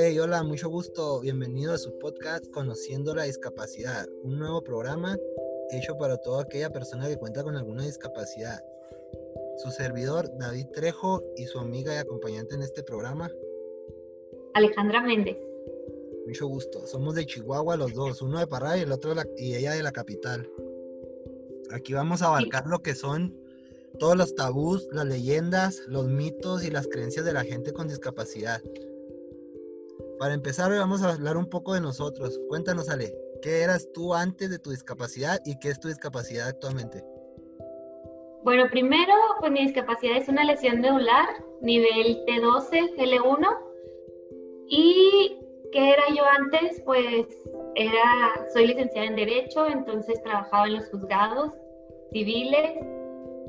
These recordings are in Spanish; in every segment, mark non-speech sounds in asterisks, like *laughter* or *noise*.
Hey, hola, mucho gusto. Bienvenido a su podcast Conociendo la Discapacidad, un nuevo programa hecho para toda aquella persona que cuenta con alguna discapacidad. Su servidor, David Trejo, y su amiga y acompañante en este programa, Alejandra Méndez. Mucho gusto. Somos de Chihuahua los dos, uno de Pará y el otro de la, y ella de la capital. Aquí vamos a abarcar lo que son todos los tabús, las leyendas, los mitos y las creencias de la gente con discapacidad. Para empezar, hoy vamos a hablar un poco de nosotros. Cuéntanos, Ale, ¿qué eras tú antes de tu discapacidad y qué es tu discapacidad actualmente? Bueno, primero, pues mi discapacidad es una lesión medular, nivel T12, L1. ¿Y qué era yo antes? Pues era, soy licenciada en Derecho, entonces trabajaba en los juzgados civiles,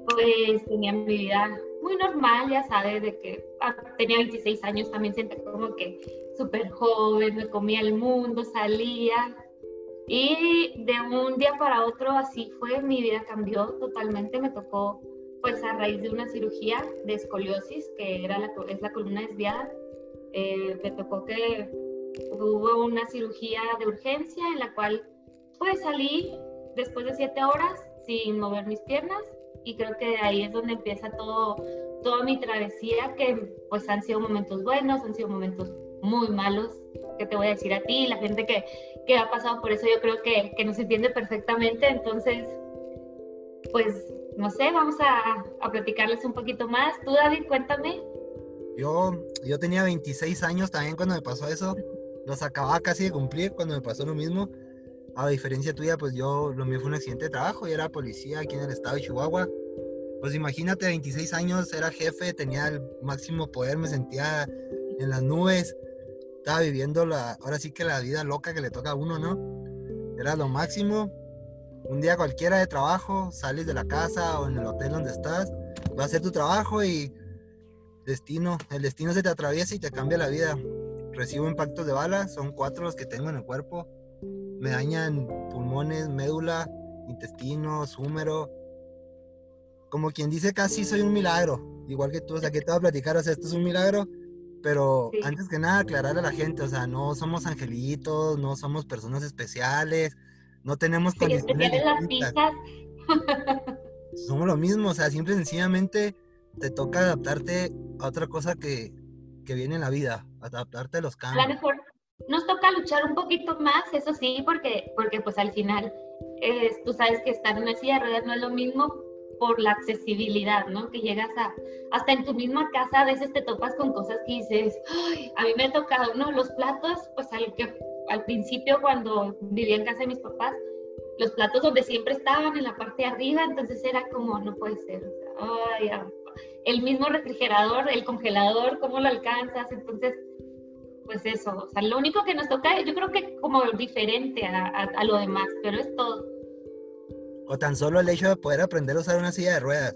pues tenía mi vida muy normal, ya sabes, de que ah, tenía 26 años, también sentía como que súper joven, me comía el mundo, salía. Y de un día para otro así fue, mi vida cambió totalmente, me tocó pues a raíz de una cirugía de escoliosis, que era la, es la columna desviada, eh, me tocó que hubo una cirugía de urgencia en la cual pues salí después de siete horas sin mover mis piernas y creo que ahí es donde empieza todo, toda mi travesía, que pues han sido momentos buenos, han sido momentos muy malos, que te voy a decir a ti, la gente que, que ha pasado por eso yo creo que, que nos entiende perfectamente, entonces, pues, no sé, vamos a, a platicarles un poquito más. Tú, David, cuéntame. Yo, yo tenía 26 años también cuando me pasó eso, los acababa casi de cumplir cuando me pasó lo mismo. A diferencia tuya, pues yo, lo mío fue un accidente de trabajo, y era policía aquí en el estado de Chihuahua. Pues imagínate, 26 años, era jefe, tenía el máximo poder, me sentía en las nubes, estaba viviendo la, ahora sí que la vida loca que le toca a uno, ¿no? Era lo máximo. Un día cualquiera de trabajo, sales de la casa o en el hotel donde estás, vas a hacer tu trabajo y destino, el destino se te atraviesa y te cambia la vida. Recibo impactos de bala, son cuatro los que tengo en el cuerpo me dañan pulmones, médula, intestinos, húmero. Como quien dice, casi soy un milagro. Igual que tú, o sea, que te voy a platicar, o sea, esto es un milagro. Pero antes que nada, aclarar a la gente, o sea, no somos angelitos, no somos personas especiales, no tenemos sí, condiciones. las somos lo mismo, o sea, siempre sencillamente te toca adaptarte a otra cosa que, que viene en la vida, adaptarte a los cambios. A lo mejor nos toca luchar un poquito más, eso sí, porque, porque pues al final tú sabes que estar en una silla de ruedas no es lo mismo por la accesibilidad, ¿no? Que llegas a, hasta en tu misma casa a veces te topas con cosas que dices, Ay, a mí me ha tocado, ¿no? Los platos, pues al, que, al principio cuando vivía en casa de mis papás, los platos donde siempre estaban en la parte de arriba, entonces era como, no puede ser, ay, el mismo refrigerador, el congelador, ¿cómo lo alcanzas? Entonces, pues eso, o sea, lo único que nos toca, yo creo que como diferente a, a, lo demás, pero es todo. O tan solo el hecho de poder aprender a usar una silla de ruedas.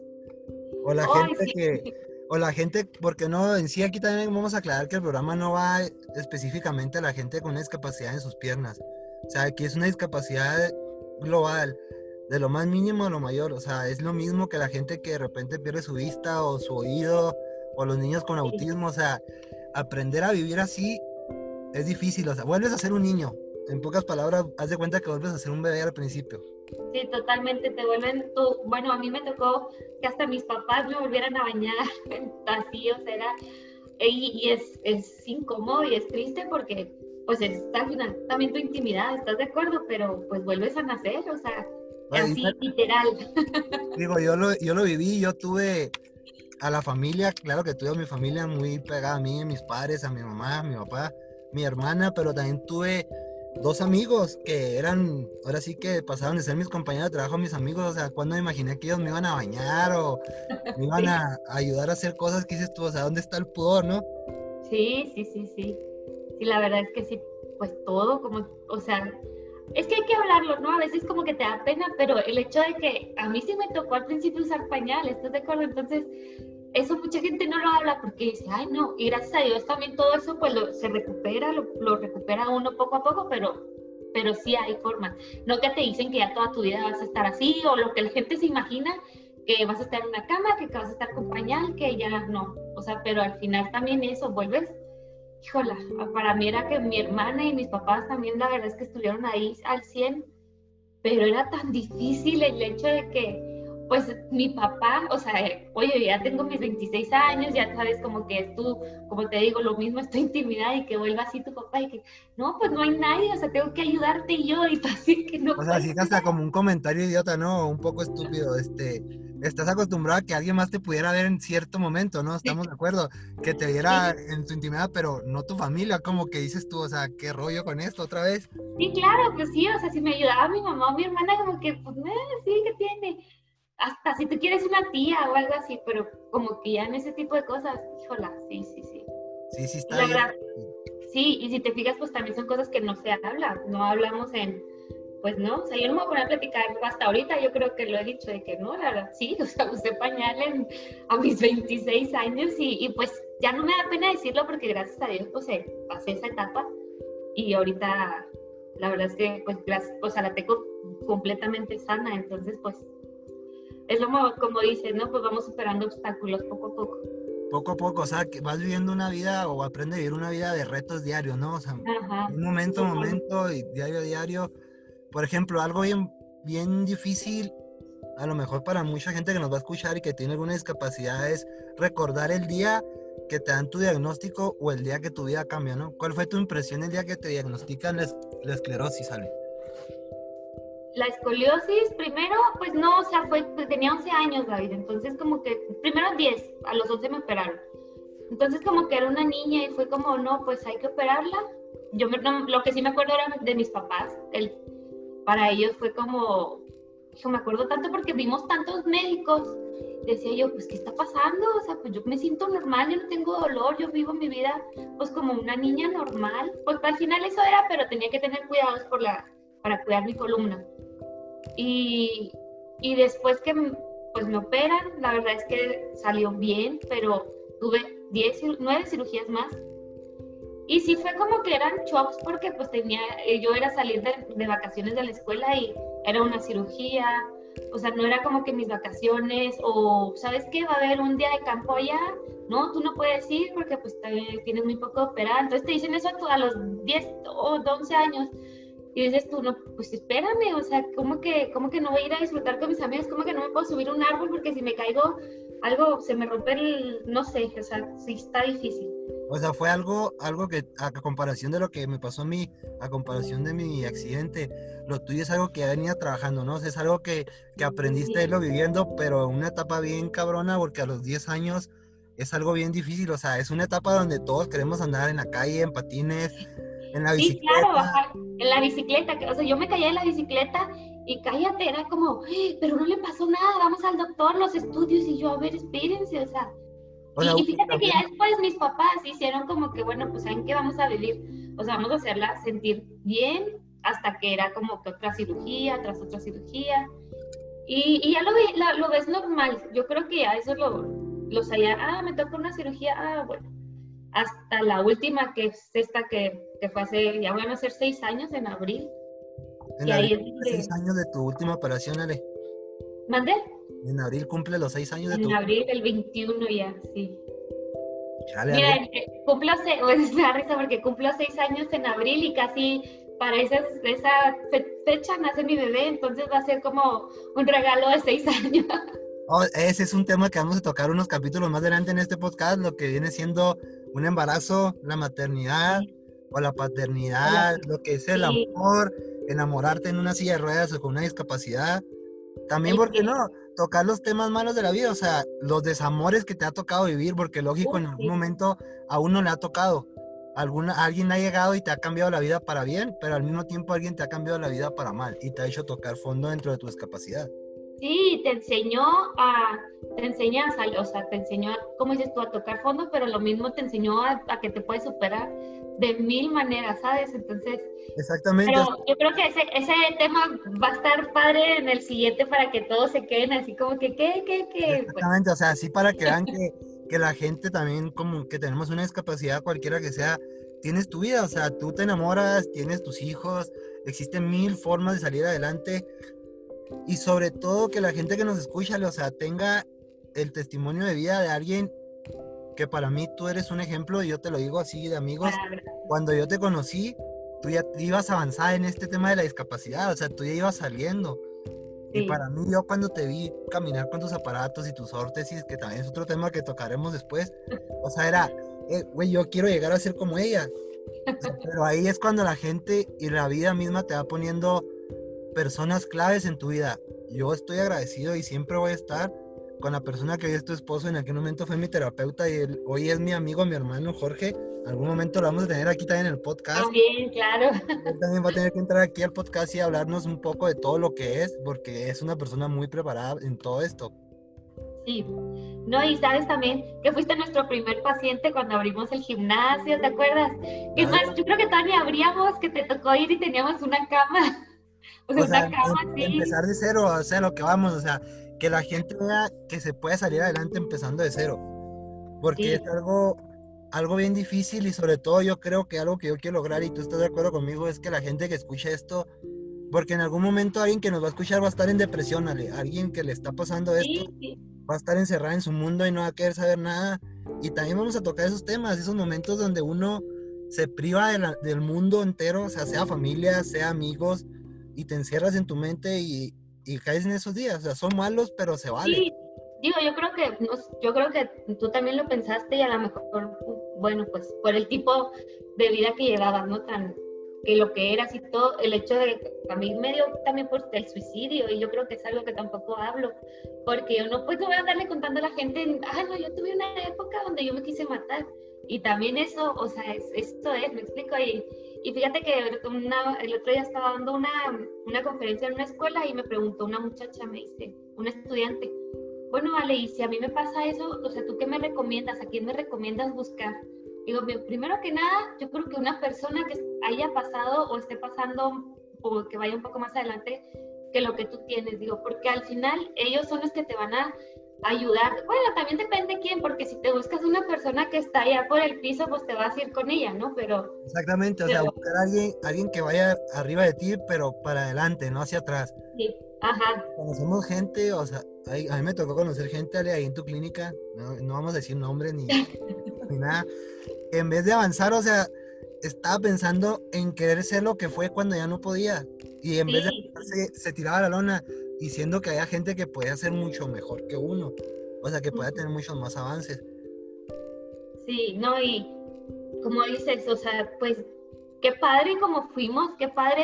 O la gente que, o la gente, porque no, en sí aquí también vamos a aclarar que el programa no va específicamente a la gente con una discapacidad en sus piernas. O sea, aquí es una discapacidad global, de lo más mínimo a lo mayor. O sea, es lo mismo que la gente que de repente pierde su vista o su oído, o los niños con autismo. O sea, aprender a vivir así es difícil, o sea, vuelves a ser un niño. En pocas palabras, haz de cuenta que vuelves a ser un bebé al principio. Sí, totalmente, te vuelven tú. Bueno, a mí me tocó que hasta mis papás me volvieran a bañar *laughs* así, o sea, era, y, es, es, incómodo y es triste porque pues está también tu intimidad, ¿estás de acuerdo? Pero pues vuelves a nacer, o sea, así literal. *laughs* Digo, yo lo, yo lo viví, yo tuve a la familia, claro que tuve a mi familia muy pegada a mí, a mis padres, a mi mamá, a mi papá, mi hermana, pero también tuve dos amigos que eran, ahora sí que pasaron de ser mis compañeros de trabajo, mis amigos, o sea, cuando me imaginé que ellos me iban a bañar o me iban a, ayudar a hacer cosas que dices tú, o sea, ¿dónde está el pudor, no? Sí, sí, sí, sí. Sí, la verdad es que sí, pues todo, como, o sea, es que hay que hablarlo, ¿no? A veces como que te da pena, pero el hecho de que a mí sí me tocó al principio usar pañal, ¿estás de acuerdo? Entonces, eso mucha gente no lo habla porque dice, ay no, y gracias a Dios también todo eso pues se recupera, lo, recupera uno poco a poco, pero, pero sí hay formas. No que te dicen que ya toda tu vida vas a estar así o lo que la gente se imagina, que vas a estar en una cama, que vas a estar con pañal, que ya no. O sea, pero al final también eso, vuelves híjola, para mí era que mi hermana y mis papás también la verdad es que estuvieron ahí al 100, pero era tan difícil el hecho de que pues mi papá, o sea, oye, ya tengo mis 26 años, ya sabes como que tú, como te digo, lo mismo es tu intimidad y que vuelva así tu papá y que, no, pues no hay nadie, o sea, tengo que ayudarte y yo, y así que no. O sea, sí hasta como un comentario idiota, ¿no? Un poco estúpido, este, estás acostumbrado a que alguien más te pudiera ver en cierto momento, ¿no? Estamos de acuerdo, que te viera en tu intimidad, pero no tu familia, como que dices tú, o sea, ¿qué rollo con esto otra vez? Sí, claro, pues sí, o sea, si me ayudaba mi mamá o mi hermana, como que, pues, eh, sí, ¿qué tiene? Hasta si tú quieres una tía o algo así, pero como que ya en ese tipo de cosas, híjola, sí, sí, sí. Sí, sí, está bien. sí, y si te fijas, pues también son cosas que no se hablan, no hablamos en, pues no, o sea, yo no me voy a poner a platicar hasta ahorita, yo creo que lo he dicho de que no, la verdad, sí, *laughs* o sea, usé pañal a mis 26 años y, y, pues ya no me da pena decirlo porque gracias a Dios, pues eh, pasé esa etapa y ahorita la verdad es que pues o sea, la tengo completamente sana, entonces pues es lo como dices, ¿no? Pues vamos superando obstáculos poco a poco. Poco a poco, o sea, que vas viviendo una vida o aprende a vivir una vida de retos diarios, ¿no? O sea, un momento a momento y diario a diario. Por ejemplo, algo bien, bien difícil, a lo mejor para mucha gente que nos va a escuchar y que tiene alguna discapacidad, es recordar el día que te dan tu diagnóstico o el día que tu vida cambia, ¿no? ¿Cuál fue tu impresión el día que te diagnostican la, la esclerosis, Ale? La escoliosis, primero, pues no, o sea, fue, pues, tenía 11 años, David, entonces como que, primero 10, a los 11 me operaron. Entonces como que era una niña y fue como, no, pues hay que operarla. Yo lo que sí me acuerdo era de mis papás, el, para ellos fue como, yo me acuerdo tanto porque vimos tantos médicos, decía yo, pues, ¿qué está pasando? O sea, pues yo me siento normal, yo no tengo dolor, yo vivo mi vida, pues, como una niña normal. Pues al final eso era, pero tenía que tener cuidados por la, para cuidar mi columna. Y, y después que pues me operan, la verdad es que salió bien, pero tuve 10, 9 cirugías más. Y sí fue como que eran shocks porque pues tenía, eh, yo era salir de, de, vacaciones de la escuela y era una cirugía, o sea, no era como que mis vacaciones o, ¿sabes qué? Va a haber un día de campo allá, no, tú no puedes ir porque pues tienes muy poco operado, entonces te dicen eso a los 10 o 11 años y dices tú, no, pues espérame, o sea, ¿cómo que, ¿cómo que no voy a ir a disfrutar con mis amigos? ¿Cómo que no me puedo subir a un árbol porque si me caigo, algo se me rompe el, no sé, o sea, sí está difícil. O sea, fue algo, algo que a comparación de lo que me pasó a mí, a comparación de mi accidente, lo tuyo es algo que ya venía trabajando, ¿no? O sea, es algo que, que aprendiste a irlo viviendo, pero una etapa bien cabrona, porque a los 10 años es algo bien difícil, o sea, es una etapa donde todos queremos andar en la calle, en patines, en la bicicleta. Sí, claro, bajar en la bicicleta. O sea, yo me caía en la bicicleta y cállate, era como, pero no le pasó nada, vamos al doctor, los estudios. Y yo, a ver, espérense, o sea. y, fíjate que ya después mis papás hicieron como que, bueno, pues ¿saben qué vamos a vivir? O sea, vamos a hacerla sentir bien hasta que era como que otra cirugía, tras otra cirugía. Y, y ya lo, lo, ves normal. Yo creo que ya eso lo, lo sabía. Ah, me tocó una cirugía. Ah, bueno hasta la última, que es esta que, que fue hace, ya van a ser seis años en abril. En abril seis años de tu última operación, Ale. ¿Mandé? En abril cumple los seis años de en tu... En abril, el 21 ya, sí. Mira, cumplo, es la *laughs* risa porque cumplo seis años en abril y casi para esa, esa fecha nace mi bebé, entonces va a ser como un regalo de seis *laughs* años. Oh, ese es un tema que vamos a tocar unos capítulos más adelante en este podcast, lo que viene siendo un embarazo, la maternidad o la paternidad, lo que es el amor, enamorarte en una silla de ruedas o con una discapacidad. También, ¿por qué no? Tocar los temas malos de la vida, o sea, los desamores que te ha tocado vivir, porque lógico, en algún momento a uno le ha tocado. Alguna, alguien ha llegado y te ha cambiado la vida para bien, pero al mismo tiempo alguien te ha cambiado la vida para mal y te ha hecho tocar fondo dentro de tu discapacidad. Sí, te enseñó a, te enseña a, o sea, te enseñó, como dices tú, a tocar fondo, pero lo mismo te enseñó a, que te puedes superar de mil maneras, ¿sabes? Entonces, Exactamente. Pero yo creo que ese, ese tema va a estar padre en el siguiente para que todos se queden así como que, ¿qué, qué, qué? Exactamente, o sea, así para que vean que, *laughs* que la gente también, como que tenemos una discapacidad cualquiera que sea, tienes tu vida, o sea, tú te enamoras, tienes tus hijos, existen mil formas de salir adelante, y sobre todo que la gente que nos escucha, o sea, tenga el testimonio de vida de alguien que para mí tú eres un ejemplo, y yo te lo digo así de amigos. Cuando yo te conocí, tú ya ibas a avanzar en este tema de la discapacidad, o sea, tú ya ibas saliendo. Y para mí, yo cuando te vi caminar con tus aparatos y tus órtesis, que también es otro tema que tocaremos después, o sea, era, eh, güey, yo quiero llegar a ser como ella. *laughs* Pero ahí es cuando la gente y la vida misma te va poniendo personas claves en tu vida. Yo estoy agradecido y siempre voy a estar con la persona que hoy es tu esposo, en aquel momento fue mi terapeuta y hoy es mi amigo, mi hermano Jorge. Algún momento lo vamos a tener aquí también en el podcast. También, claro. Él también va a tener que entrar aquí al podcast y hablarnos un poco de todo lo que es, porque es una persona muy preparada en todo esto. Sí. No, y sabes también que fuiste nuestro primer paciente cuando abrimos el gimnasio, ¿te acuerdas? Que más, yo creo que todavía abríamos, que te tocó ir y teníamos una cama. O sea, una cama em, así. Empezar de cero, o sea, lo que vamos, o sea, que la gente vea que se puede salir adelante empezando de cero. Porque es algo, algo bien difícil y sobre todo yo creo que algo que yo quiero lograr y tú estás de acuerdo conmigo es que la gente que escucha esto, porque en algún momento alguien que nos va a escuchar va a estar en depresión, alguien que le está pasando esto, va a estar encerrado en su mundo y no va a querer saber nada. Y también vamos a tocar esos temas, esos momentos donde uno se priva del mundo entero, o sea, sea familia, sea amigos, y te encierras en tu mente y, y caes en esos días. O sea, son malos, pero se vale. Sí, digo, yo creo que yo creo que tú también lo pensaste y a lo mejor, bueno, pues por el tipo de vida que llevabas, ¿no? Tan que lo que eras y todo, el hecho de a mí me dio también por el suicidio y yo creo que es algo que tampoco hablo, porque yo no puedo andarle contando a la gente, ah, no, yo tuve una época donde yo me quise matar y también eso, o sea, es, esto es, me explico, y, y fíjate que el otro día estaba dando una, una, conferencia en una escuela y me preguntó una muchacha, me dice, un estudiante, bueno, vale, y si a mí me pasa eso, o sea, ¿tú qué me recomiendas? ¿A quién me recomiendas buscar? Digo, primero que nada, yo creo que una persona que haya pasado o esté pasando o que vaya un poco más adelante que lo que tú tienes, digo, porque al final ellos son los que te van a ayudar. Bueno, también depende quién, porque si te buscas una persona que está allá por el piso, pues te vas a ir con ella, ¿no? Pero... Exactamente, o sea, buscar a alguien, alguien que vaya arriba de ti, pero para adelante, no hacia atrás. Sí, ajá. Conocemos gente, o sea, a mí me tocó conocer gente ahí en tu clínica, no, vamos a decir nombre ni, *laughs* ni nada. En vez de avanzar, o sea, estaba pensando en querer ser lo que fue cuando ya no podía. Y en vez de se, se tiraba la lona diciendo que haya gente que puede hacer mucho mejor que uno. O sea, que pueda tener muchos más avances. Sí, no, y como dices, o sea, pues qué padre como fuimos, qué padre.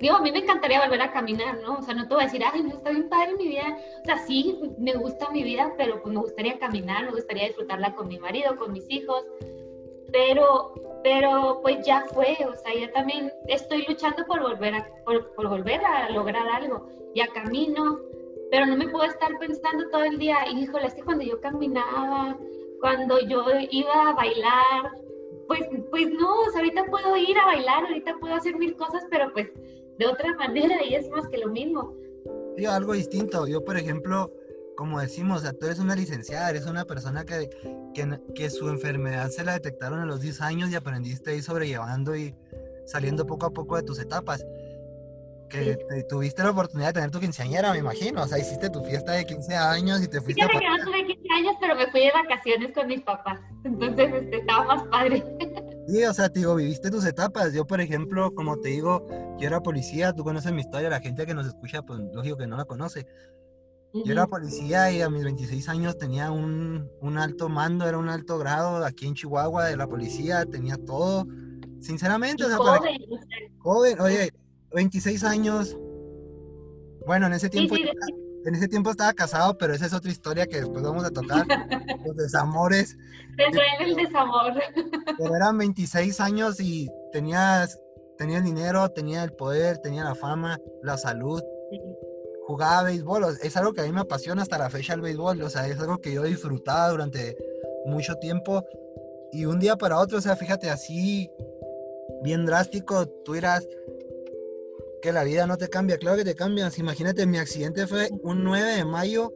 Digo, a mí me encantaría volver a caminar, ¿no? O sea, no te voy a decir, ay, no, está bien padre mi vida. O sea, sí, me gusta mi vida, pero pues me gustaría caminar, me gustaría disfrutarla con mi marido, con mis hijos. Pero, pero pues ya fue, o sea, yo también estoy luchando por volver a, por, por volver a lograr algo ya camino, pero no me puedo estar pensando todo el día, híjole, es que cuando yo caminaba, cuando yo iba a bailar, pues, pues no, ahorita puedo ir a bailar, ahorita puedo hacer mil cosas, pero pues de otra *laughs* manera y es más que lo mismo. Sí, algo distinto. Yo, por ejemplo, como decimos, o sea, tú eres una licenciada, eres una persona que, que, que, su enfermedad se la detectaron a los 10 años y aprendiste a ir sobrellevando y saliendo poco a poco de tus etapas que tuviste la oportunidad de tener tu quinceañera, me imagino. O sea, hiciste tu fiesta de 15 años y te fuiste. Fíjate que no tuve 15 años, pero me fui de vacaciones con mis papás. Entonces, este, estaba más padre. *laughs* Sí, o sea, te digo, viviste tus etapas. Yo, por ejemplo, como te digo, yo era policía, tú conoces mi historia, la gente que nos escucha, pues lógico que no la conoce. Yo era policía y a mis 26 años tenía un, un, alto mando, era un alto grado aquí en Chihuahua de la policía, tenía todo. Sinceramente, o sea, joven, para... joven, oye, 26 años. Bueno, en ese tiempo, en ese tiempo estaba casado, pero esa es otra historia que después vamos a tocar. *laughs* los desamores. Te el desamor. Pero eran 26 años y tenías, tenía el dinero, tenía el poder, tenía la fama, la salud. Jugaba béisbol. Es algo que a mí me apasiona hasta la fecha el béisbol. O sea, es algo que yo disfrutaba durante mucho tiempo. Y un día para otro, o sea, fíjate, así, bien drástico, tú irás que la vida no te cambia, claro que te cambia. Imagínate, mi accidente fue un 9 de mayo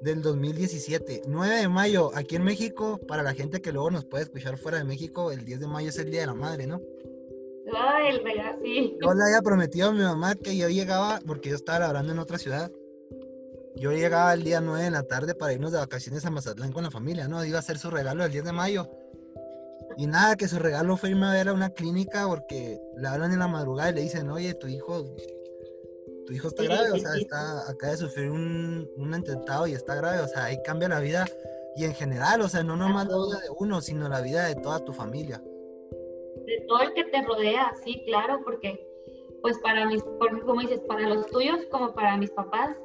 del 2017. 9 de mayo, aquí en México, para la gente que luego nos puede escuchar fuera de México, el 10 de mayo es el Día de la Madre, ¿no? Ay, sí. Yo le había prometido a mi mamá que yo llegaba, porque yo estaba labrando en otra ciudad, yo llegaba el día 9 de la tarde para irnos de vacaciones a Mazatlán con la familia, ¿no? Iba a hacer su regalo el 10 de mayo. Y nada, que su regalo fue irme a ver a una clínica porque le hablan en la madrugada y le dicen, oye, tu hijo, tu hijo está grave, o sea, está, acaba de sufrir un, un atentado y está grave, o sea, ahí cambia la vida y en general, o sea, no nomás la vida de uno, sino la vida de toda tu familia. Todo el que te rodea, sí, claro, porque pues para mis, como dices, para los tuyos como para mis papás,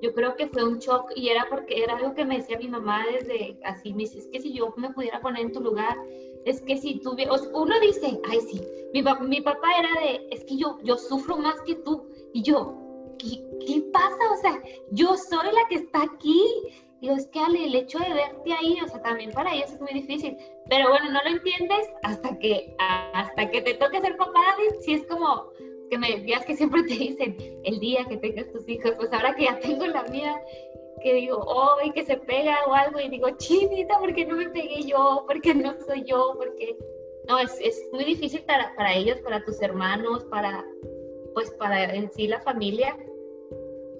yo creo que fue un shock y era porque era algo que me decía mi mamá desde así, me dice, es que si yo me pudiera poner en tu lugar, es que si tú, uno dice, ay sí, mi, mi papá era de, es que yo, yo sufro más que tú, y yo, ¿qué, ¿qué pasa? O sea, yo soy la que está aquí, Digo, es que Ale, el hecho de verte ahí, o sea, también para ellos es muy difícil. Pero bueno, no lo entiendes hasta que, hasta que te toque ser papá, si es como que me decías que siempre te dicen el día que tengas tus hijos, pues ahora que ya tengo la mía, que digo, oh, y que se pega o algo, y digo, chinita, ¿por qué no me pegué yo? ¿Por qué no soy yo? Porque no, es, es muy difícil para, para ellos, para tus hermanos, para, pues para en sí la familia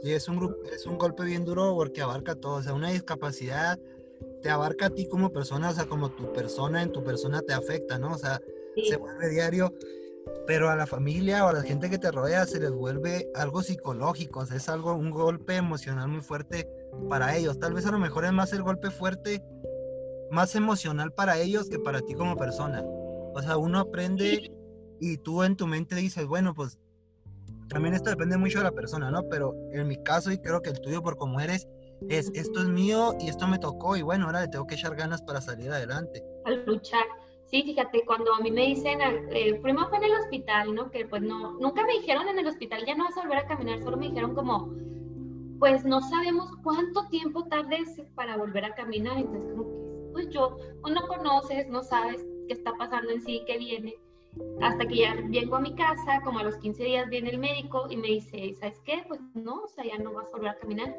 Sí, es un, es un golpe bien duro porque abarca todo, o sea, una discapacidad te abarca a ti como persona, o sea, como tu persona en tu persona te afecta, ¿no? O sea, se vuelve diario, pero a la familia o a la gente que te rodea se les vuelve algo psicológico, o sea, es algo, un golpe emocional muy fuerte para ellos. Tal vez a lo mejor es más el golpe fuerte, más emocional para ellos que para ti como persona. O sea, uno aprende y tú en tu mente dices, bueno, pues también esto depende mucho de la persona, ¿no? Pero en mi caso, y creo que el tuyo por como eres, es esto es mío y esto me tocó y bueno, ahora le tengo que echar ganas para salir adelante. Al luchar. Sí, fíjate, cuando a mí me dicen, eh, primero fue en el hospital, ¿no? Que pues no, nunca me dijeron en el hospital, ya no vas a volver a caminar, solo me dijeron como, pues no sabemos cuánto tiempo tardes para volver a caminar, entonces como que, pues yo, pues no conoces, no sabes qué está pasando en sí, qué viene. Hasta que ya vengo a mi casa, como a los 15 días viene el médico y me dice, ¿sabes qué? Pues no, o sea, ya no vas a volver a caminar.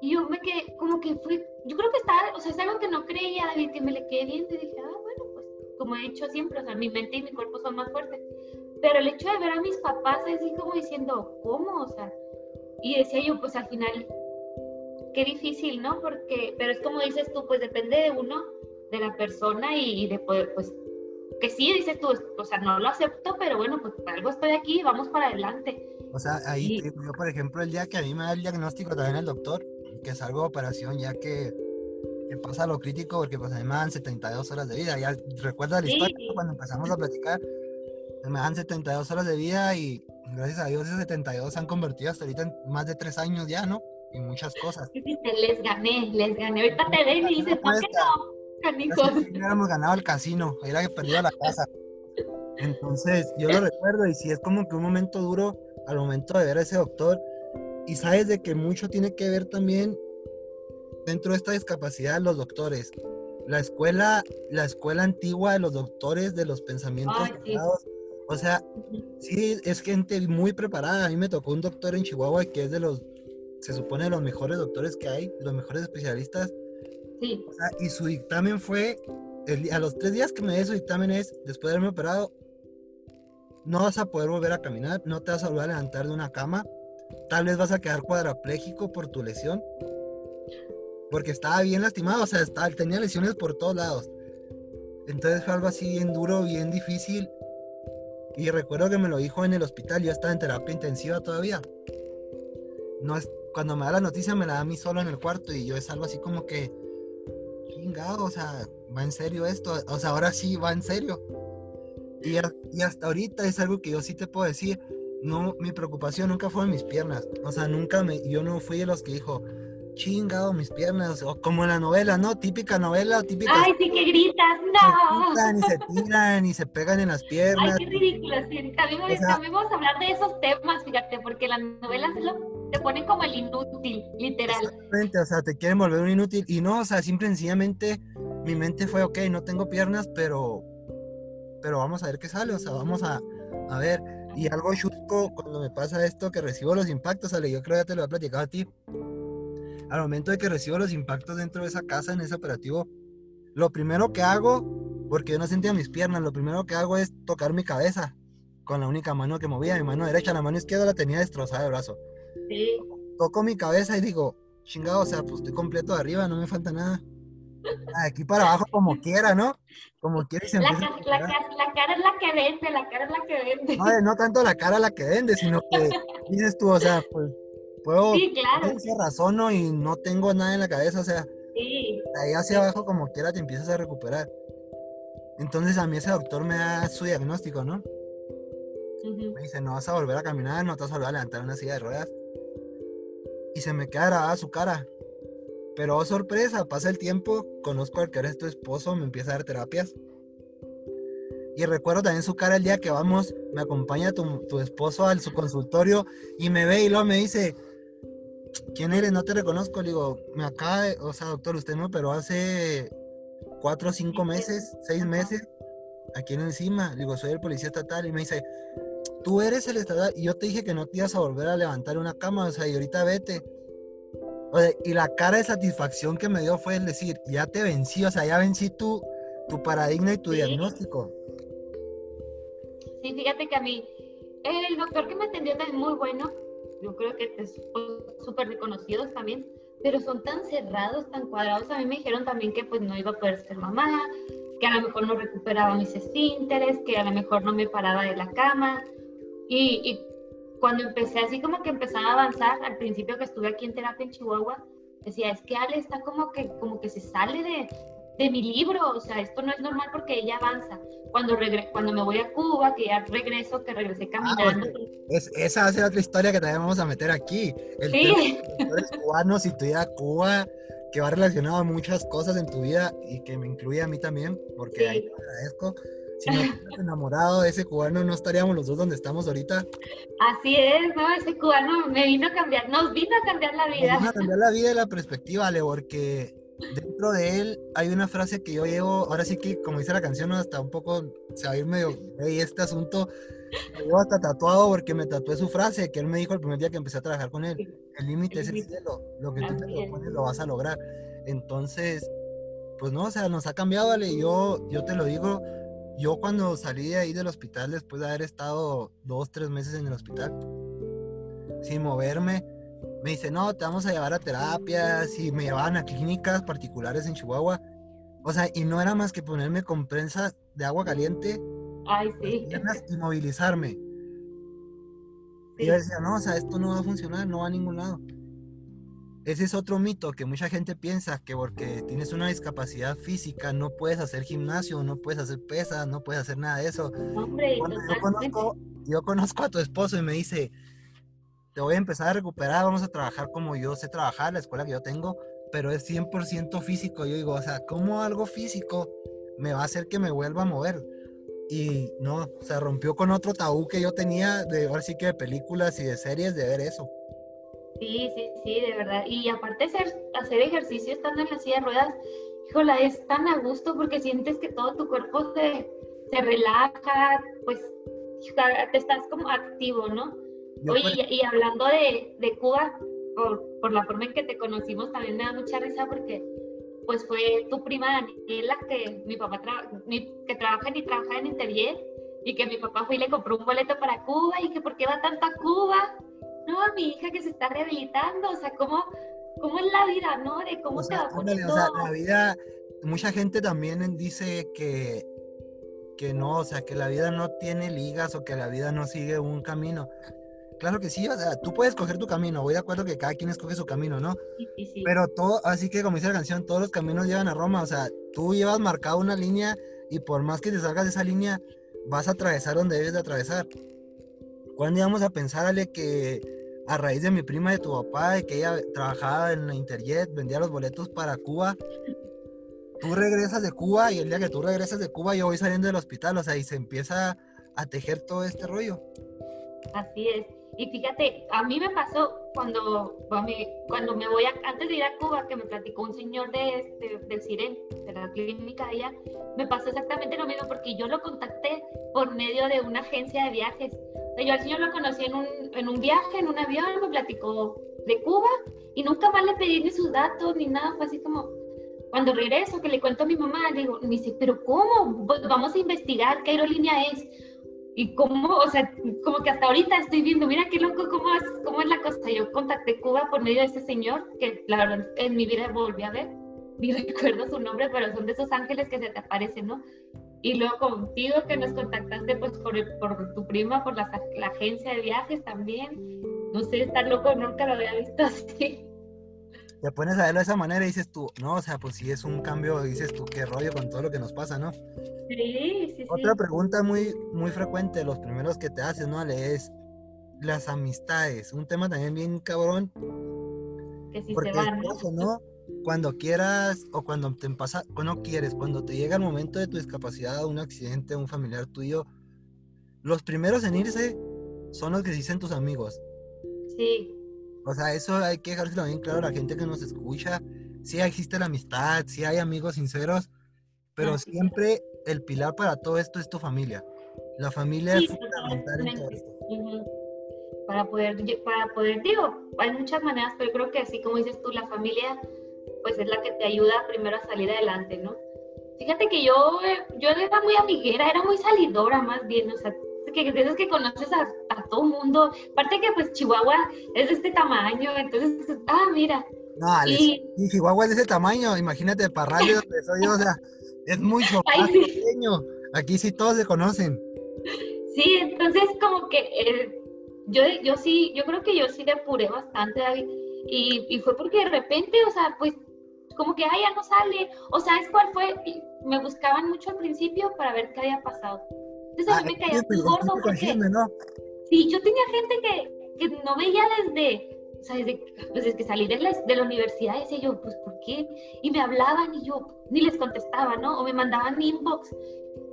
Y yo me quedé, como que fui, yo creo que estaba, o sea, es algo que no creía, David, que me le quedé bien, y dije, ah, bueno, pues como he dicho siempre, o sea, mi mente y mi cuerpo son más fuertes. Pero el hecho de ver a mis papás es así como diciendo, ¿cómo? O sea, y decía yo, pues al final, qué difícil, ¿no? Porque, pero es como dices tú, pues depende de uno, de la persona y, y de poder, pues que sí, dices tú, o sea, no lo acepto, pero bueno, pues por algo estoy aquí, vamos para adelante. O sea, ahí, yo, por ejemplo, el día que a mí me da el diagnóstico también el doctor, que salgo de operación, ya que, que, pasa lo crítico, porque pues a mí me dan 72 horas de vida. Ya recuerda la historia cuando empezamos a platicar, me dan 72 horas de vida y gracias a Dios esos 72 se han convertido hasta ahorita en más de 3 años ya, ¿no? Y muchas cosas. Les gané, les gané. Ahorita te ven y dices, ¿por qué no? Si hubiéramos ganado el casino, hubiera perdido la casa. Entonces, yo lo recuerdo y si es como que un momento duro al momento de ver a ese doctor. Y sabes de que mucho tiene que ver también dentro de esta discapacidad los doctores. La escuela, la escuela antigua de los doctores, de los pensamientos O sea, sí, es gente muy preparada. A mí me tocó un doctor en Chihuahua que es de los, se supone, de los mejores doctores que hay, los mejores especialistas y su dictamen fue, a los tres días que me dio su dictamen es, después de haberme operado, no vas a poder volver a caminar, no te vas a volver a levantar de una cama, tal vez vas a quedar cuadrapléjico por tu lesión, porque estaba bien lastimado, o sea, estaba, tenía lesiones por todos lados. Entonces fue algo así bien duro, bien difícil. Y recuerdo que me lo dijo en el hospital, yo estaba en terapia intensiva todavía. No es, cuando me da la noticia me la da a mí solo en el cuarto y yo es algo así como que chingado, o sea, va en serio esto, o sea, ahora sí va en serio. Y, y, hasta ahorita es algo que yo sí te puedo decir, no, mi preocupación nunca fue en mis piernas, o sea, nunca me, yo no fui de los que dijo, chingado mis piernas, o como en la novela, ¿no? Típica novela, típica. Ay, sí que gritas, no. Se y se tiran y se pegan en las piernas. *laughs* Ay, qué ridículo, sí. También, vamos a hablar de esos temas, fíjate, porque las novelas te ponen como el inútil, literal. Exactamente, o sea, te quieren volver un inútil. Y no, o sea, simple sencillamente mi mente fue, ok, no tengo piernas, pero, pero vamos a ver qué sale, o sea, vamos a, a ver. Y algo chusco cuando me pasa esto, que recibo los impactos, sale, yo creo que ya te lo he platicado a ti al momento de que recibo los impactos dentro de esa casa, en ese operativo, lo primero que hago, porque yo no sentía mis piernas, lo primero que hago es tocar mi cabeza con la única mano que movía, mi mano derecha, la mano izquierda la tenía destrozada de brazo. Sí. Toco mi cabeza y digo, chingado, o sea, pues estoy completo de arriba, no me falta nada. Aquí para abajo como quiera, ¿no? Como quiera y se la, la, la, cara es la que vende, la cara es la que vende. No, no tanto la cara la que vende, sino que dices tú, o sea, pues puedo sí, claro. razono y no tengo nada en la cabeza, o sea, sí. ahí hacia abajo como quiera te empiezas a recuperar. Entonces a mí ese doctor me da su diagnóstico, ¿no? Me dice, no vas a volver a caminar, no te vas a volver a levantar una silla de ruedas. Y se me queda grabada su cara. Pero oh, sorpresa, pasa el tiempo, conozco al que eres tu esposo, me empieza a dar terapias. Y recuerdo también su cara el día que vamos, me acompaña tu, tu esposo al su consultorio y me ve y luego me dice, ¿quién eres? No te reconozco. Le digo, me acaba de, o sea, doctor, usted me operó hace cuatro o cinco meses, seis meses, aquí en encima. Le digo, soy el policía estatal. Y me dice, tú eres el estatal. Y yo te dije que no te ibas a volver a levantar una cama, o sea, y ahorita vete. y la cara de satisfacción que me dio fue el decir, ya te vencí, o sea, ya vencí tu, tu paradigma y tu diagnóstico. Sí, fíjate que a mí, el doctor que me atendió también muy bueno, yo creo que es súper reconocidos también, pero son tan cerrados, tan cuadrados. A mí me dijeron también que pues no iba a poder ser mamá, que a lo mejor no recuperaba mis esfínteres, que a lo mejor no me paraba de la cama. Y, y cuando empecé así como que empezaba a avanzar, al principio que estuve aquí en terapia en Chihuahua, decía, es que Ale está como que, como que se sale de, de mi libro, o sea, esto no es normal porque ella avanza. Cuando, regre cuando me voy a Cuba, que ya regreso, que regresé ah, caminando. es, esa va a ser otra historia que también vamos a meter aquí. El sí. tema de *laughs* cubanos y tu vida a Cuba, que va relacionado a muchas cosas en tu vida y que me incluye a mí también, porque ahí te agradezco. Si no enamorado de ese cubano, no estaríamos los dos donde estamos ahorita. Así es, ¿no? Ese cubano me vino a cambiar, nos vino a cambiar la vida. Nos vino a cambiar la vida y la perspectiva, Ale, porque dentro de él hay una frase que yo llevo, ahora sí que como dice la canción, hasta un poco se va a ir medio, hey, este asunto, llevo hasta tatuado porque me tatué su frase que él me dijo el primer día que empecé a trabajar con él. El límite es el cielo, lo que tú te propones lo vas a lograr. Entonces, pues no, o sea, nos ha cambiado, vale, yo, yo te lo digo, yo cuando salí de ahí del hospital, después de haber estado dos, tres meses en el hospital, sin moverme, me dice, no, te vamos a llevar a terapias y me llevaban a clínicas particulares en Chihuahua. O sea, y no era más que ponerme con prensa de agua caliente Ay, sí. y movilizarme. Y yo decía, no, o sea, esto no va a funcionar, no va a ningún lado. Ese es otro mito que mucha gente piensa que porque tienes una discapacidad física no puedes hacer gimnasio, no puedes hacer pesas, no puedes hacer nada de eso. Hombre, yo conozco, yo conozco a tu esposo y me dice, te voy a empezar a recuperar, vamos a trabajar como yo sé trabajar, la escuela que yo tengo, pero es 100% físico. Yo digo, o sea, ¿cómo algo físico me va a hacer que me vuelva a mover? Y no, se rompió con otro tabú que yo tenía de ahora sí que de películas y de series de ver eso. Sí, sí, sí, de verdad. Y aparte hacer, hacer ejercicio estando en la silla de ruedas, híjola, es tan a gusto porque sientes que todo tu cuerpo se, se relaja, pues te estás como activo, ¿no? Oye, y, hablando de, de Cuba, por, por, la forma en que te conocimos, también me da mucha risa porque pues fue tu prima Daniela, que mi papá que trabaja y trabaja en Interior, y que mi papá fue y le compró un boleto para Cuba, y que por qué va tanto a Cuba. No, mi hija que se está rehabilitando, o sea, ¿cómo, cómo es la vida, no? De cómo se va poniendo... O sea, la vida, mucha gente también dice que que no, o sea, que la vida no tiene ligas o que la vida no sigue un camino. Claro que sí, o sea, tú puedes escoger tu camino, voy de acuerdo que cada quien escoge su camino, ¿no? Sí, sí, sí. Pero todo, así que como dice la canción, todos los caminos llevan a Roma, o sea, tú llevas marcada una línea y por más que te salgas de esa línea, vas a atravesar donde debes de atravesar. ¿Cuándo íbamos a pensar, Ale, que a raíz de mi prima de tu papá, de que ella trabajaba en la Interjet, vendía los boletos para Cuba, tú regresas de Cuba y el día que tú regresas de Cuba yo voy saliendo del hospital, o sea, y se empieza a tejer todo este rollo. Así es. Y fíjate, a mí me pasó cuando, cuando me voy a, antes de ir a Cuba, que me platicó un señor de, este, del CIREN, de la clínica allá, me pasó exactamente lo mismo porque yo lo contacté por medio de una agencia de viajes. O yo al señor lo conocí en un, en un viaje, en un avión, me platicó de Cuba y nunca más le pedí ni sus datos ni nada, fue así como, cuando regreso, que le cuento a mi mamá, digo, me dice, pero ¿cómo? Vamos a investigar qué aerolínea es y cómo, o sea, como que hasta ahorita estoy viendo, mira qué loco cómo es, cómo es la cosa. Yo contacté Cuba por medio de ese señor, que la verdad en mi vida volví a ver, *laughs* ni recuerdo su nombre, pero son de esos ángeles que se te aparecen, ¿no? Y luego contigo que nos contactaste pues por, por tu prima, por la, la agencia de viajes también. No sé, está loco, nunca lo había visto *laughs* así te pones a verlo de esa manera y dices tú, no, o sea, pues sí es un cambio, dices tú, qué rollo con todo lo que nos pasa, ¿no? Sí, sí, Otra pregunta muy, muy frecuente, los primeros que te haces, ¿no, Ale? Es las amistades, un tema también bien cabrón. Que si se van, ¿no? Cuando quieras o cuando te pasa, cuando quieres, cuando te llega el momento de tu discapacidad, un accidente, un familiar tuyo, los primeros en irse son los que dicen tus amigos. Sí. O sea, eso hay que dejárselo bien claro a la gente que nos escucha. Sí existe la amistad, sí hay amigos sinceros, pero siempre el pilar para todo esto es tu familia. La familia es fundamental en todo esto. Para poder, para poder, digo, hay muchas maneras, pero yo creo que así como dices tú, la familia, pues es la que te ayuda primero a salir adelante, ¿no? Fíjate que yo, yo era muy amiguera, era muy salidora más bien, o sea, que esos que conoces a, a todo mundo. Aparte que pues Chihuahua es de este tamaño, entonces, ah, mira. No, y, Chihuahua es de ese tamaño, imagínate Parral donde soy yo, o sea, es muy *laughs* pequeño. Aquí sí todos se conocen. Sí, entonces como que eh, yo, yo sí, yo creo que yo sí depuré bastante, David. Y, y fue porque de repente, o sea, pues como que, ay, ya no sale. O sea, ¿es cuál fue? Me buscaban mucho al principio para ver qué había pasado. Entonces a mí me caía muy gordo porque... Sí, yo tenía gente que, que no veía desde, o sea, desde, pues desde que salí de la, de la universidad, y decía yo, pues, ¿por qué? Y me hablaban y yo ni les contestaba, ¿no? O me mandaban inbox.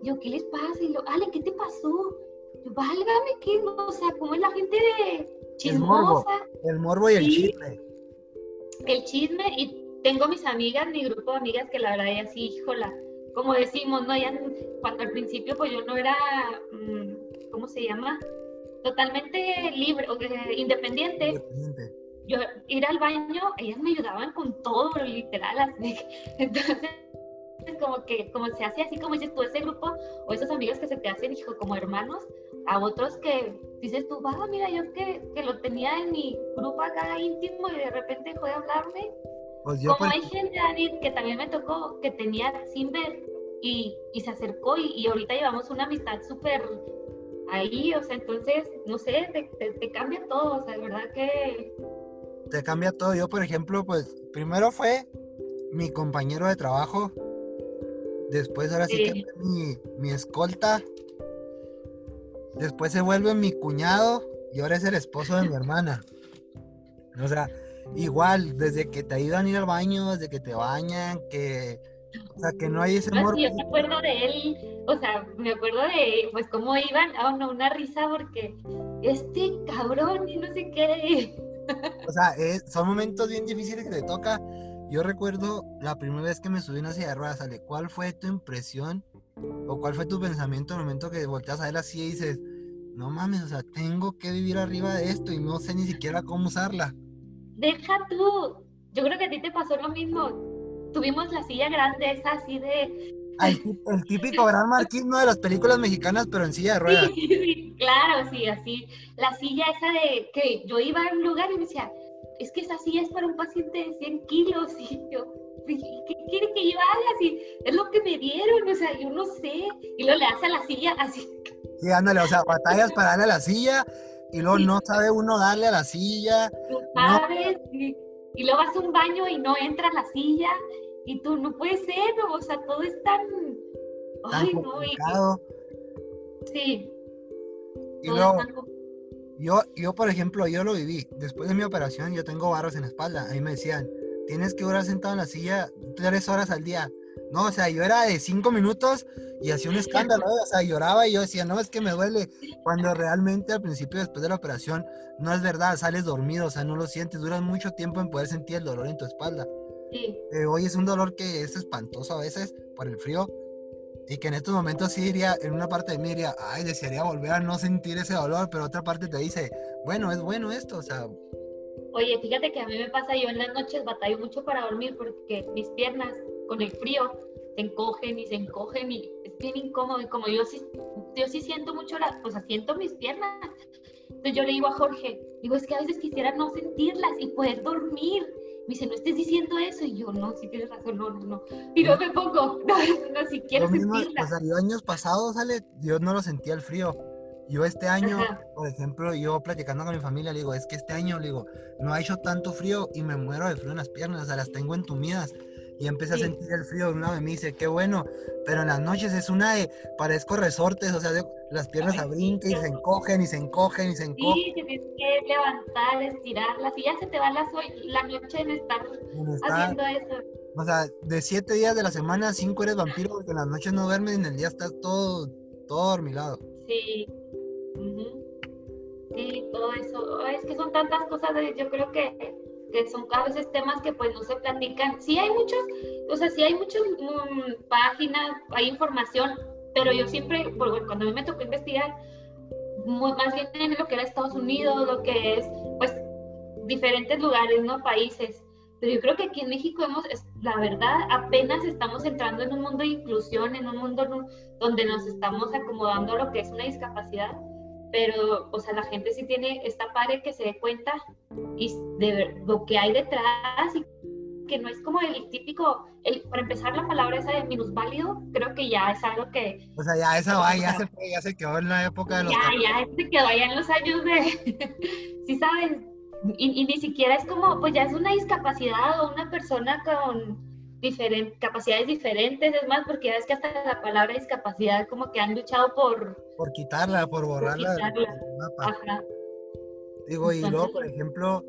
yo, ¿qué les pasa? Y yo, Ale, ¿qué te pasó? Yo, válgame, ¿qué? O sea, ¿cómo es la gente de chismosa? El morbo, y el chisme. El chisme, y tengo mis amigas, mi grupo de amigas que la verdad, es así, híjola, como decimos, ¿no? Ya cuando al principio pues yo no era, mm, ¿cómo se llama? Totalmente libre, o, independiente. independiente. Yo ir al baño, ellas me ayudaban con todo, literal, así. *laughs* Entonces, como que, como se hace así, como dices tú, ese grupo, o esos amigos que se te hacen, hijo, como hermanos, a otros que dices tú, va, mira, yo que, que lo tenía en mi grupo acá íntimo y de repente dejó de hablarme, pues Como hay gente, David, que también me tocó, que tenía sin ver y, y se acercó y, ahorita llevamos una amistad súper ahí, o sea, entonces, no sé, te, te, cambia todo, o sea, de verdad que... Te cambia todo. Yo, por ejemplo, pues, primero fue mi compañero de trabajo, después ahora sí, que fue mi, mi escolta, después se vuelve mi cuñado y ahora es el esposo de mi *laughs* hermana. O sea, igual, desde que te ayudan a ir al baño, desde que te bañan, que, o sea, que no hay ese amor. yo me acuerdo de él, o sea, me acuerdo de, pues, cómo iban, a oh, una risa porque, este cabrón, y no sé qué. O sea, son momentos bien difíciles que te toca. Yo recuerdo la primera vez que me subí en una silla de ruedas, Ale, ¿cuál fue tu impresión o cuál fue tu pensamiento en el momento que volteas a ver así y dices, no mames, o sea, tengo que vivir arriba de esto y no sé ni siquiera cómo usarla? Deja tú, yo creo que a ti te pasó lo mismo. Tuvimos la silla grande, esa así de... el, típico gran marquismo de las películas mexicanas, pero en silla de ruedas. Sí, claro, sí, así. La silla esa de que yo iba a un lugar y me decía, es que esa silla es para un paciente de 100 kilos. *laughs* Y yo, ¿qué quiere que yo haga? Si es lo que me dieron, o sea, yo no sé. Y luego le hace a la silla así. Sí, ándale, o sea, batallas para darle a la silla y luego no sabe uno darle a la silla. No sabes, y, luego vas a un baño y no entra a la silla, y tú no puede ser, o sea, todo es tan. ay, no. Y, sí. Y luego, yo, yo, por ejemplo, yo lo viví. Después de mi operación, yo tengo barros en la espalda. Ahí me decían, tienes que durar sentado en la silla tres horas al día. No, o sea, yo era de cinco minutos y hacía un escándalo, o sea, lloraba y yo decía, no, es que me duele, cuando realmente al principio, después de la operación, no es verdad, sales dormido, o sea, no lo sientes, duras mucho tiempo en poder sentir el dolor en tu espalda. Sí. Eh, hoy es un dolor que es espantoso a veces por el frío y que en estos momentos sí diría, en una parte de mí diría, ay, desearía volver a no sentir ese dolor, pero otra parte te dice, bueno, es bueno esto, o sea... Oye, fíjate que a mí me pasa, yo en las noches batallo mucho para dormir porque mis piernas con el frío se encogen y se encogen y es bien incómodo y como yo sí yo sí siento mucho, la, o sea, siento mis piernas. Entonces yo le digo a Jorge, digo, es que a veces quisiera no sentirlas y poder dormir. Me dice, no estés diciendo eso. Y yo, no, sí tienes razón, no, no, no. Y no me pongo, *laughs* no, no, si quiero sentirlas. O sea, yo años pasados, sale, yo no lo sentía el frío. Yo este año, por ejemplo, yo platicando con mi familia, le digo, es que este año, le digo, no ha hecho tanto frío y me muero de frío en las piernas, o sea, las tengo entumidas y empecé a sentir el frío de una vez me dice, qué bueno, pero en las noches es una de, parezco resortes, o sea, las piernas se brincan y se encogen y se encogen y se encogen. Sí, tienes que levantar, estirarlas y ya se te va la, la noche en estar, haciendo eso. O sea, de siete días de la semana, cinco eres vampiro porque en las noches no duermes y en el día estás todo, todo dormilado. Sí. Sí, todo eso. Es que son tantas cosas, yo creo que que son a veces temas que pues no se platican. Sí hay muchos, o sea, sí hay muchas mm, páginas, hay información, pero yo siempre, cuando a mí me tocó investigar, más bien en lo que era Estados Unidos, lo que es, pues, diferentes lugares, ¿no? Países. Pero yo creo que aquí en México hemos, la verdad, apenas estamos entrando en un mundo de inclusión, en un mundo donde nos estamos acomodando a lo que es una discapacidad pero, o sea, la gente sí tiene, esta padre que se dé cuenta y de lo que hay detrás y que no es como el típico, el, para empezar la palabra esa de minusválido, creo que ya es algo que... O sea, ya esa va, ya se, ya se quedó en la época de los... Ya, ya se quedó ya en los años de... *laughs* sí, sabes, y, y, ni siquiera es como, pues ya es una discapacidad o una persona con capacidades diferentes, es más, porque ya ves que hasta la palabra discapacidad como que han luchado por... Por quitarla, por borrarla. Digo, y luego, por ejemplo,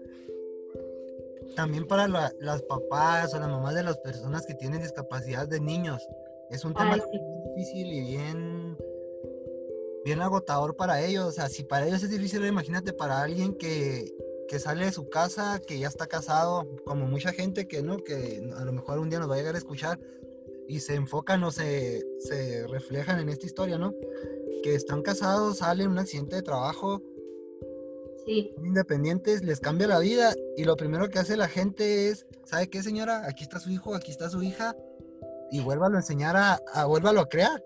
también para las papás o las mamás de las personas que tienen discapacidad de niños, es un tema difícil y bien bien agotador para ellos. O sea, si para ellos es difícil, imagínate para alguien que, que sale de su casa, que ya está casado, como mucha gente que no, que a lo mejor un día nos va a llegar a escuchar y se enfocan o se, se reflejan en esta historia, ¿no? Que están casados, salen un accidente de trabajo, sí. independientes, les cambia la vida y lo primero que hace la gente es, ¿sabe qué señora? Aquí está su hijo, aquí está su hija y vuélvalo a enseñar a, a vuélvalo a crear.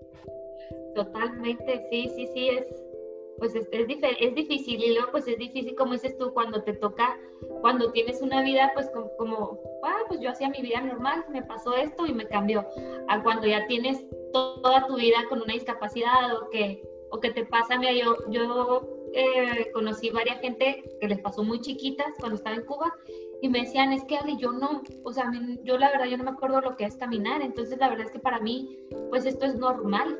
Totalmente, sí, sí, sí, es, pues es, es, es, difícil y luego pues es difícil como dices tú cuando te toca, cuando tienes una vida pues como, ah, pues yo hacía mi vida normal, me pasó esto y me cambió, a cuando ya tienes toda tu vida con una discapacidad o que, o que te pasa, mira, yo, yo eh, conocí varias gente que les pasó muy chiquitas cuando estaba en Cuba y me decían, es que Ale, yo no, o sea, yo la verdad yo no me acuerdo lo que es caminar, entonces la verdad es que para mí pues esto es normal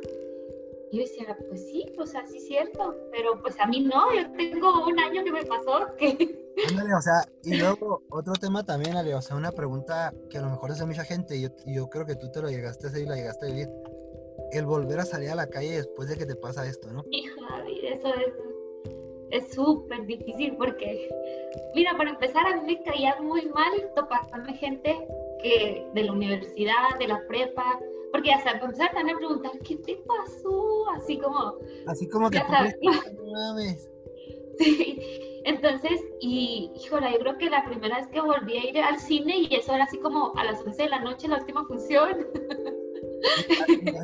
y yo decía, pues sí, o sea, sí es cierto, pero pues a mí no, yo tengo un año que me pasó que... *laughs* Ándale, o sea, y luego otro tema también, Ale, o sea, una pregunta que a lo mejor hace mucha gente, y yo, yo creo que tú te lo llegaste a hacer y la llegaste a vivir, el volver a salir a la calle después de que te pasa esto, ¿no? Hija, eso es es súper difícil porque, mira, para empezar, a mí me caía muy mal toparme gente que de la universidad, de la prepa, porque hasta empezaron a preguntar, ¿qué te pasó? Así como... Así como que... *laughs* Sí. Entonces, y híjole, yo creo que la primera vez que volví a ir al cine y eso era así como a las 11 de la noche, la última función. *laughs*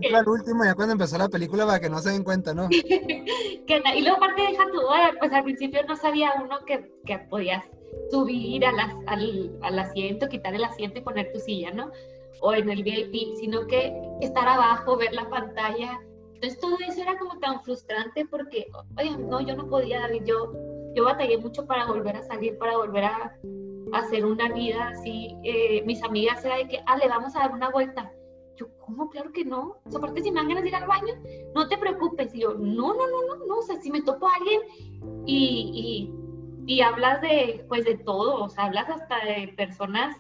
El último, ya cuando empezó la película para que no se den cuenta, ¿no? *laughs* y luego aparte deja tu pues al principio no sabía uno que, que podías subir a las, al, al asiento, quitar el asiento y poner tu silla, ¿no? o en el VIP, sino que estar abajo, ver la pantalla. Entonces todo eso era como tan frustrante porque, oye, no, yo no podía, yo, yo batallé mucho para volver a salir, para volver a, hacer una vida así. Eh, mis amigas era de que, ah, le vamos a dar una vuelta. Yo, ¿cómo? Claro que no. O sea, aparte, si me dan ganas de ir al baño, no te preocupes. Y yo, no, no, no, no, no. O sea, si me topo a alguien y, y, y hablas de, pues, de todo. O sea, hablas hasta de personas,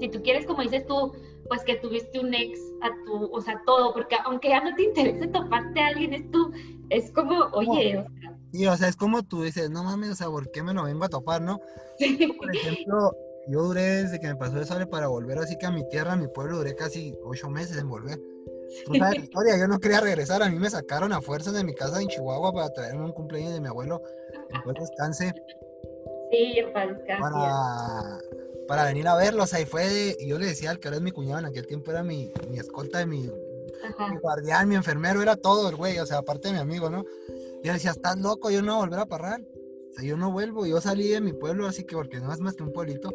si tú quieres, como dices tú, pues que tuviste un ex a tu, o sea, todo, porque aunque ya no te interese toparte a alguien, es tú, es como, oye, o sea. Sí, o sea, es como tú dices, no mames, o sea, ¿por qué me lo vengo a topar, no? Por ejemplo, yo duré desde que me pasó eso para volver así que a mi tierra, a mi pueblo, duré casi ocho meses en volver. Tú sabes la *laughs* historia, yo no quería regresar, a mí me sacaron a fuerza de mi casa en Chihuahua para traerme un cumpleaños de mi abuelo, después descanse. Sí, para Para para venir a verlo, o sea, y fue de, y yo le decía al que ahora es mi cuñado, en aquel tiempo era mi, mi escolta de mi, mi guardián, mi enfermero, era todo el güey, o sea, aparte de mi amigo, ¿no? Y yo decía, estás loco, yo no voy a volver a parrar. O sea, yo no vuelvo, yo salí de mi pueblo, así que porque no es más que un pueblito,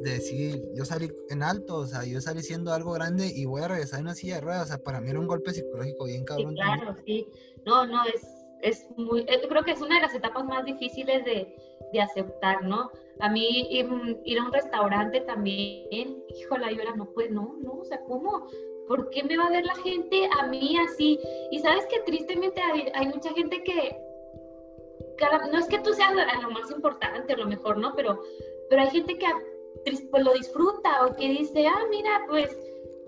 de decir, yo salí en alto, o sea, yo salí siendo algo grande y voy a regresar en una silla de ruedas, o sea, para mí era un golpe psicológico bien cabrón. Sí, claro, sí. No, no, es, es muy, yo creo que es una de las etapas más difíciles de, de aceptar, ¿no? A mí ir, ir, a un restaurante también, híjole, yo era, no, pues, no, no, o sea, ¿cómo? ¿Por qué me va a ver la gente a mí así? Y sabes que tristemente hay, hay mucha gente que, no es que tú seas lo más importante o lo mejor, ¿no? Pero, pero hay gente que pues lo disfruta o que dice, ah, mira, pues,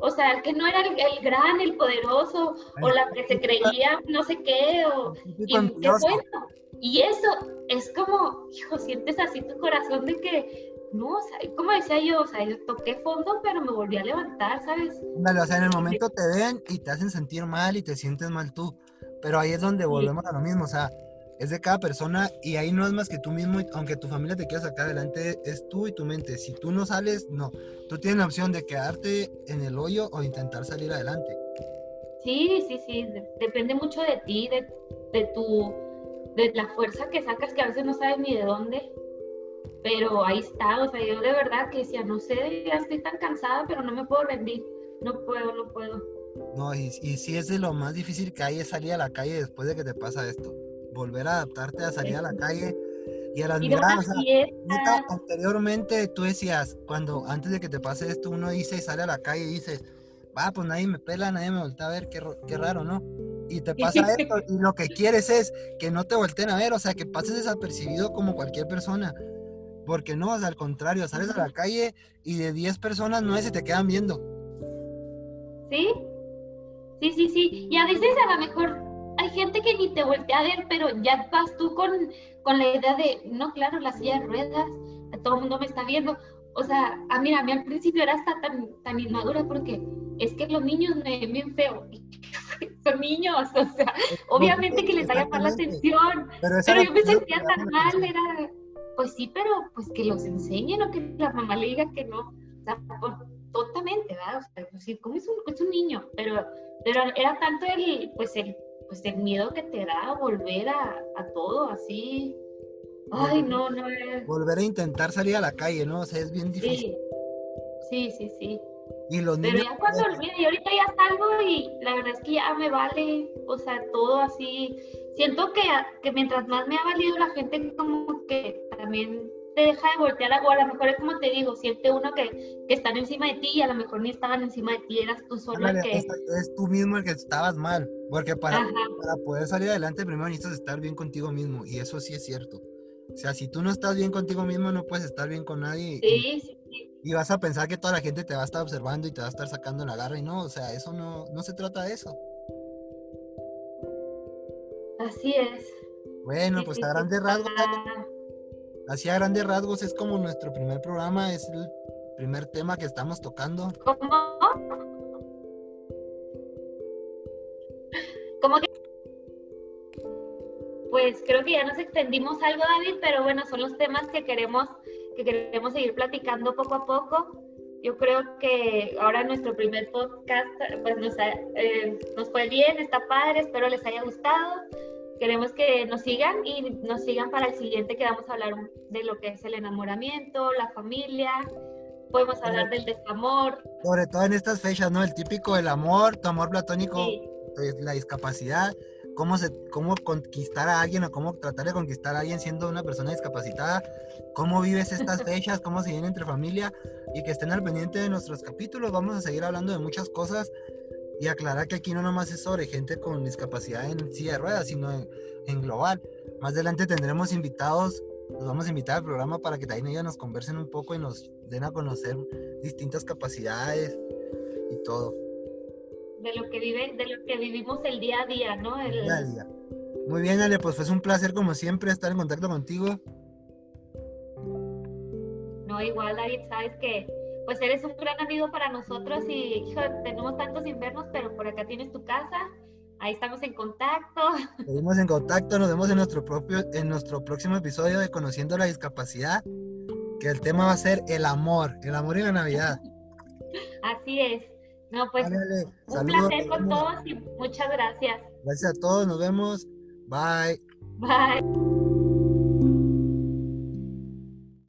o sea, que no era el, gran, el poderoso, o la que se creía no sé qué, o y, qué bueno. Y eso es como, hijo, sientes así tu corazón de que, no, o sea, como decía yo, o sea, yo toqué fondo, pero me volví a levantar, ¿sabes? Vale, o sea, en el momento te ven y te hacen sentir mal y te sientes mal tú, pero ahí es donde volvemos a lo mismo, o sea, es de cada persona y ahí no es más que tú mismo, aunque tu familia te quiera sacar adelante, es tú y tu mente. Si tú no sales, no. Tú tienes la opción de quedarte en el hoyo o intentar salir adelante. Sí, sí, sí, depende mucho de ti, de, de, tu, de la fuerza que sacas, que a veces no sabes ni de dónde, pero ahí está, o sea, yo de verdad que decía, no sé, ya estoy tan cansada, pero no me puedo rendir, no puedo, no puedo. No, y, y sí es de lo más difícil que hay es salir a la calle después de que te pasa esto volver a adaptarte a salir a la calle y a las miradas. anteriormente tú decías, cuando antes de que te pase esto, uno dice y sale a la calle y dices, va, pues nadie me pela, nadie me voltea a ver, qué, qué raro, ¿no? Y te pasa *laughs* esto y lo que quieres es que no te volteen a ver, o sea, que pases desapercibido como cualquier persona. Porque no, o sea, al contrario, sales a la calle y de 10 personas, 9 se te quedan viendo. Sí, sí, sí, sí. Y a veces a lo mejor hay gente que ni te voltea a ver, pero ya vas tú con, con la idea de, no, claro, la silla de ruedas, todo el mundo me está viendo. O sea, a mí, a mí al principio era hasta tan, tan inmadura porque es que los niños me ven bien feo. *laughs* Son niños, o sea, *laughs* obviamente que les va a llamar la atención. Pero, yo me sentía tan mal, era, pues sí, pero pues que los enseñen o que la mamá le diga que no. O sea, pues, totalmente, ¿verdad? O sea, pues, como es un, es un niño, pero, pero era tanto el, pues el pues el miedo que te da volver a, todo así. Ay, no, no es. Volver a intentar salir a la calle, ¿no? O sea, es bien difícil. Sí, sí, sí. Y los Pero ya cuando olvide, y ahorita ya salgo y la verdad es que ya me vale, o sea, todo así. Siento que, que mientras más me ha valido la gente, como que también te deja de voltear, o a lo mejor es como te digo, siente uno que, que están encima de ti y a lo mejor ni estaban encima de ti, eras tú solo el que... Es, tú mismo el que estabas mal, porque para, para poder salir adelante primero necesitas estar bien contigo mismo, y eso sí es cierto. O sea, si tú no estás bien contigo mismo, no puedes estar bien con nadie. Sí, y, sí, Y vas a pensar que toda la gente te va a estar observando y te va a estar sacando la garra, y no, o sea, eso no, no se trata de eso. Así es. Bueno, pues a grandes rasgos, Así a grandes rasgos es como nuestro primer programa, es el primer tema que estamos tocando. ¿Cómo? ¿Cómo que? Pues creo que ya nos extendimos algo, David, pero bueno, son los temas que queremos, que queremos seguir platicando poco a poco. Yo creo que ahora nuestro primer podcast pues nos, eh, nos fue bien, está padre, espero les haya gustado queremos que nos sigan y nos sigan para el siguiente que vamos a hablar de lo que es el enamoramiento, la familia, podemos hablar del desamor. Sobre todo en estas fechas, ¿no? El típico del amor, tu amor platónico, pues, la discapacidad, cómo, se, cómo conquistar a alguien o cómo tratar de conquistar a alguien siendo una persona discapacitada, cómo vives estas fechas, cómo se viene entre familia y que estén al pendiente de nuestros capítulos. Vamos a seguir hablando de muchas cosas y aclarar que aquí no nomás es sobre gente con discapacidad en silla de ruedas, sino en, global. Más adelante tendremos invitados, los vamos a invitar al programa para que también ellos nos conversen un poco y nos den a conocer distintas capacidades y todo. De lo que vive, de lo que vivimos el día a día, ¿no? El... Día a día. Muy bien, Ale, pues fue un placer como siempre estar en contacto contigo. No, igual, David, sabes que pues eres un gran amigo para nosotros y hijo, tenemos tantos invernos, pero por acá tienes tu casa. Ahí estamos en contacto. *laughs* Seguimos en contacto, nos vemos en nuestro propio, en nuestro próximo episodio de Conociendo la Discapacidad, que el tema va a ser el amor, el amor y la Navidad. *laughs* Así es. No, pues un placer con todos y muchas gracias. Gracias a todos, nos vemos. Bye. Bye.